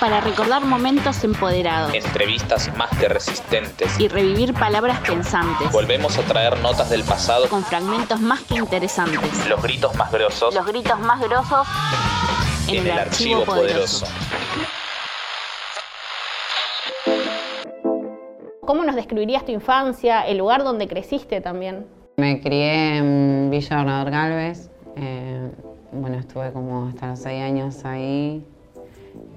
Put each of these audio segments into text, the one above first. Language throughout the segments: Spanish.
para recordar momentos empoderados Entrevistas más que resistentes. y revivir palabras pensantes Volvemos a traer notas del pasado. con fragmentos más que interesantes. Los gritos más grosos Los gritos más grosos en, el, archivo, poderoso. ¿Cómo nos describirías tu infancia, el lugar donde creciste también? Me crié en Villa Bernador Galvez. eh, bueno, estuve como hasta los seis años ahí.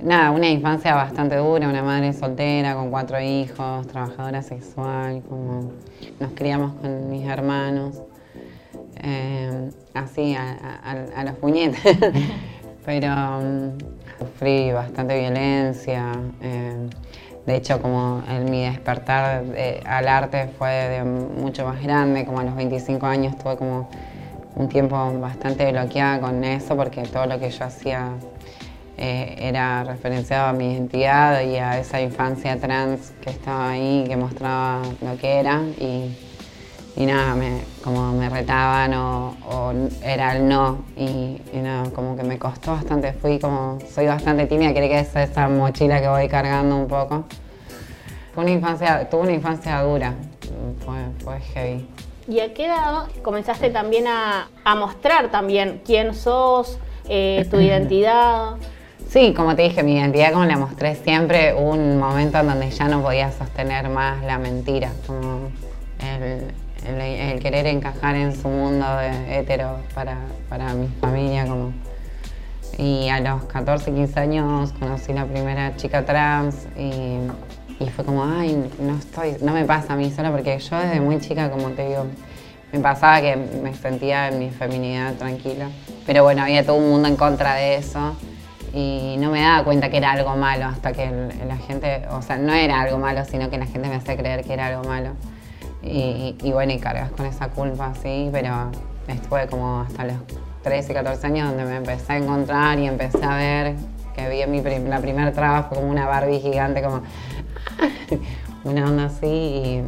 Nada, una infancia bastante dura, una madre soltera con cuatro hijos, trabajadora sexual, como nos criamos con mis hermanos, eh, así a, a- a los puñetes. Pero mm, sufrí bastante violencia. eh, de hecho, como el, mi despertar de- al arte fue mucho más grande, como a los 25 años tuve como un tiempo bastante bloqueada con eso porque todo lo que yo hacía eh, era referenciado a mi identidad y a esa infancia trans que estaba ahí, que mostraba lo que era y, y nada, me, como me retaban o, o era el no y, y nada, como que me costó bastante, fui como, soy bastante tímida, creo que es esa mochila que voy cargando un poco. Fue una infancia, tuve una infancia dura, fue, fue heavy. ¿Y a qué edad comenzaste también a, a mostrar también quién sos, eh, tu identidad? Sí, como te dije, mi identidad como la mostré siempre, un momento en donde ya no podía sostener más la mentira, como el querer encajar en su mundo de hetero para, para mi familia. Como. Y a los 14, 15 años conocí la primera chica trans y, y fue como, ay, no estoy, no me pasa a mí sola, porque yo desde muy chica, como te digo, me pasaba que me sentía en mi feminidad tranquila. Pero bueno, había todo un mundo en contra de eso y no me daba cuenta que era algo malo hasta que la gente, o sea, no era algo malo, sino que la gente me hacía creer que era algo malo. Y, bueno, y cargas con esa culpa, sí, pero estuve como hasta los 13, 14 años donde me empecé a encontrar y empecé a ver que vi mi prim- la primera traba fue como una Barbie gigante, como una onda así y,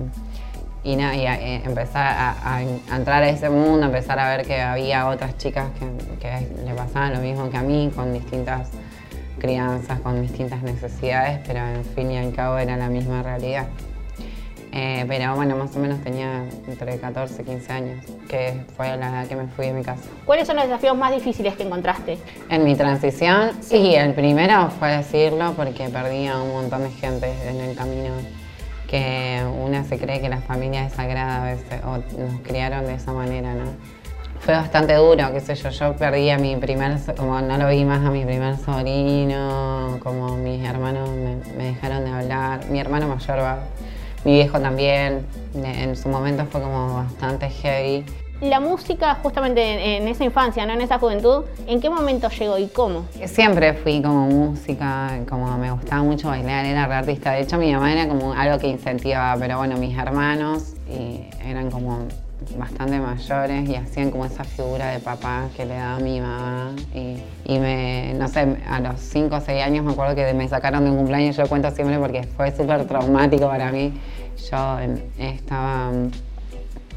y nada, y a- eh, a, a- a entrar a ese mundo, empezar a ver que había otras chicas que, que le pasaban lo mismo que a mí, con distintas crianzas, con distintas necesidades, pero en fin y al cabo era la misma realidad. Eh, pero bueno, más o menos tenía entre 14 y 15 años, que fue la edad que me fui de mi casa. ¿Cuáles son los desafíos más difíciles que encontraste? En mi transición, sí, el primero fue decirlo porque perdí a un montón de gente en el camino. Que una se cree que la familia es sagrada a veces, o nos criaron de esa manera, ¿no? Fue bastante duro, qué sé yo, yo perdí a mi primer, como no lo vi más a mi primer sobrino, como mis hermanos me, me dejaron de hablar, mi hermano mayor va, mi viejo también, en su momento fue como bastante heavy. La música, justamente en, esa infancia, ¿no? en esa juventud, ¿en qué momento llegó y cómo? Siempre fui como música, como me gustaba mucho bailar, era re artista. De hecho, mi mamá era como algo que incentivaba, pero bueno, mis hermanos eran como bastante mayores y hacían como esa figura de papá que le daba mi mamá. Y, me, no sé, a los 5 o 6 años me acuerdo que me sacaron de un cumpleaños, yo cuento siempre porque fue súper traumático para mí. Yo em, estaba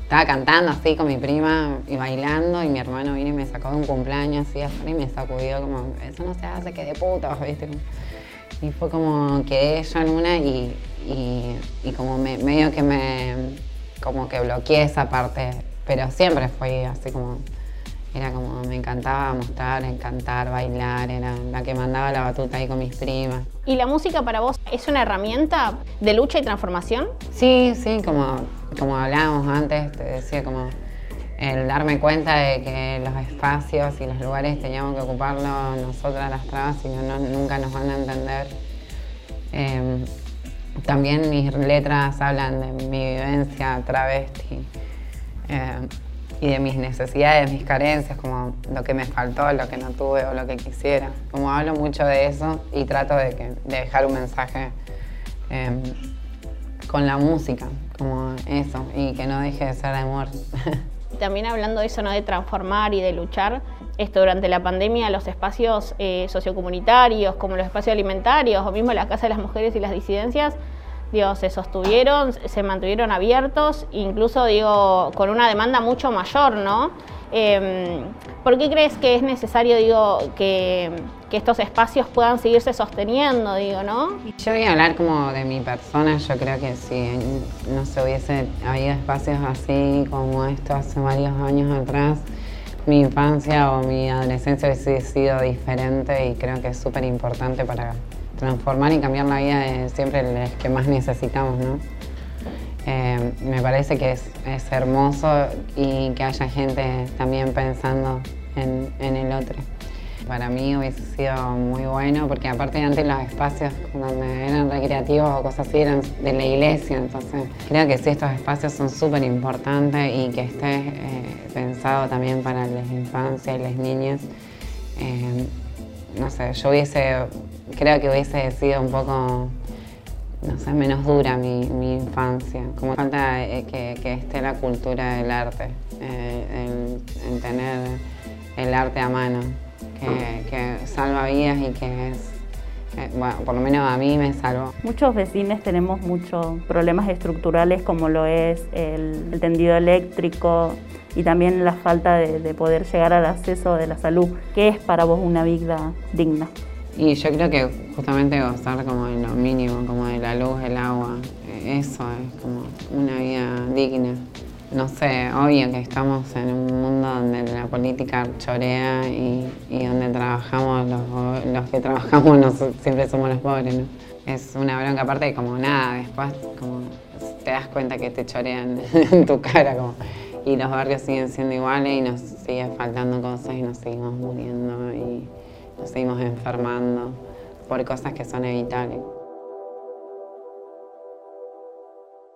estaba cantando así con mi prima y bailando y mi hermano vino y me sacó de un cumpleaños así afuera y me sacudió como, eso no se hace, que de puta, ¿viste? Y fue como, quedé yo en una y, y, y como me- medio que me, como que bloqueé esa parte, pero siempre fue así como, era como, me encantaba mostrar, cantar, bailar, era la que mandaba la batuta ahí con mis primas. ¿Y la música para vos es una herramienta de lucha y transformación? Sí, sí, como, como hablábamos antes, te decía como el darme cuenta de que los espacios y los lugares teníamos que ocuparlos nosotras las trabas, si no, nunca nos van a entender. Eh, también mis letras hablan de mi vivencia travesti eh, y de mis necesidades, mis carencias, como lo que me faltó, lo que no tuve o lo que quisiera. Como hablo mucho de eso y trato de, dejar un mensaje eh, con la música, como eso, y que no deje de ser amor. También hablando de eso, ¿no? de transformar y de luchar, esto durante la pandemia los espacios eh, sociocomunitarios, como los espacios alimentarios, o mismo la Casa de las Mujeres y las disidencias, digo, se sostuvieron, se mantuvieron abiertos, incluso digo, con una demanda mucho mayor, ¿no? Em, ¿Por qué crees que es necesario, digo, que, estos espacios puedan seguirse sosteniendo, digo, no? Yo voy a hablar como de mi persona, yo creo que si no se hubiese habido espacios así como esto hace varios años atrás, mi infancia o mi adolescencia hubiese sido diferente y creo que es súper importante para transformar y cambiar la vida de siempre los que más necesitamos, ¿no? Eh, me parece que es, hermoso y que haya gente también pensando en, el otro. Para mí hubiese sido muy bueno porque aparte antes los espacios donde eran recreativos o cosas así eran de la iglesia, entonces creo que sí estos espacios son súper importantes y que esté eh, pensado también para las infancias y las niñas. Eh, no sé, yo hubiese, creo que hubiese sido un poco no sé, menos dura mi, infancia. Como falta eh, que, esté la cultura del arte, eh, en, tener el arte a mano, que, salva vidas y que es, bueno, por lo menos a mí me salvó. Muchos vecinos tenemos muchos problemas estructurales como lo es el, tendido eléctrico y también la falta de, de poder llegar al acceso de la salud. ¿Qué es para vos una vida digna? Y yo creo que justamente gozar como en lo mínimo, como de la luz, el agua, eso es como una vida digna. No sé, obvio que estamos en un mundo donde la política chorea y, donde trabajamos, los, que trabajamos siempre somos los pobres, ¿no? Es una bronca aparte de como nada, después como te das cuenta que te chorean en tu cara como, y los barrios siguen siendo iguales y nos sigue faltando cosas y nos seguimos muriendo y nos seguimos enfermando por cosas que son evitables.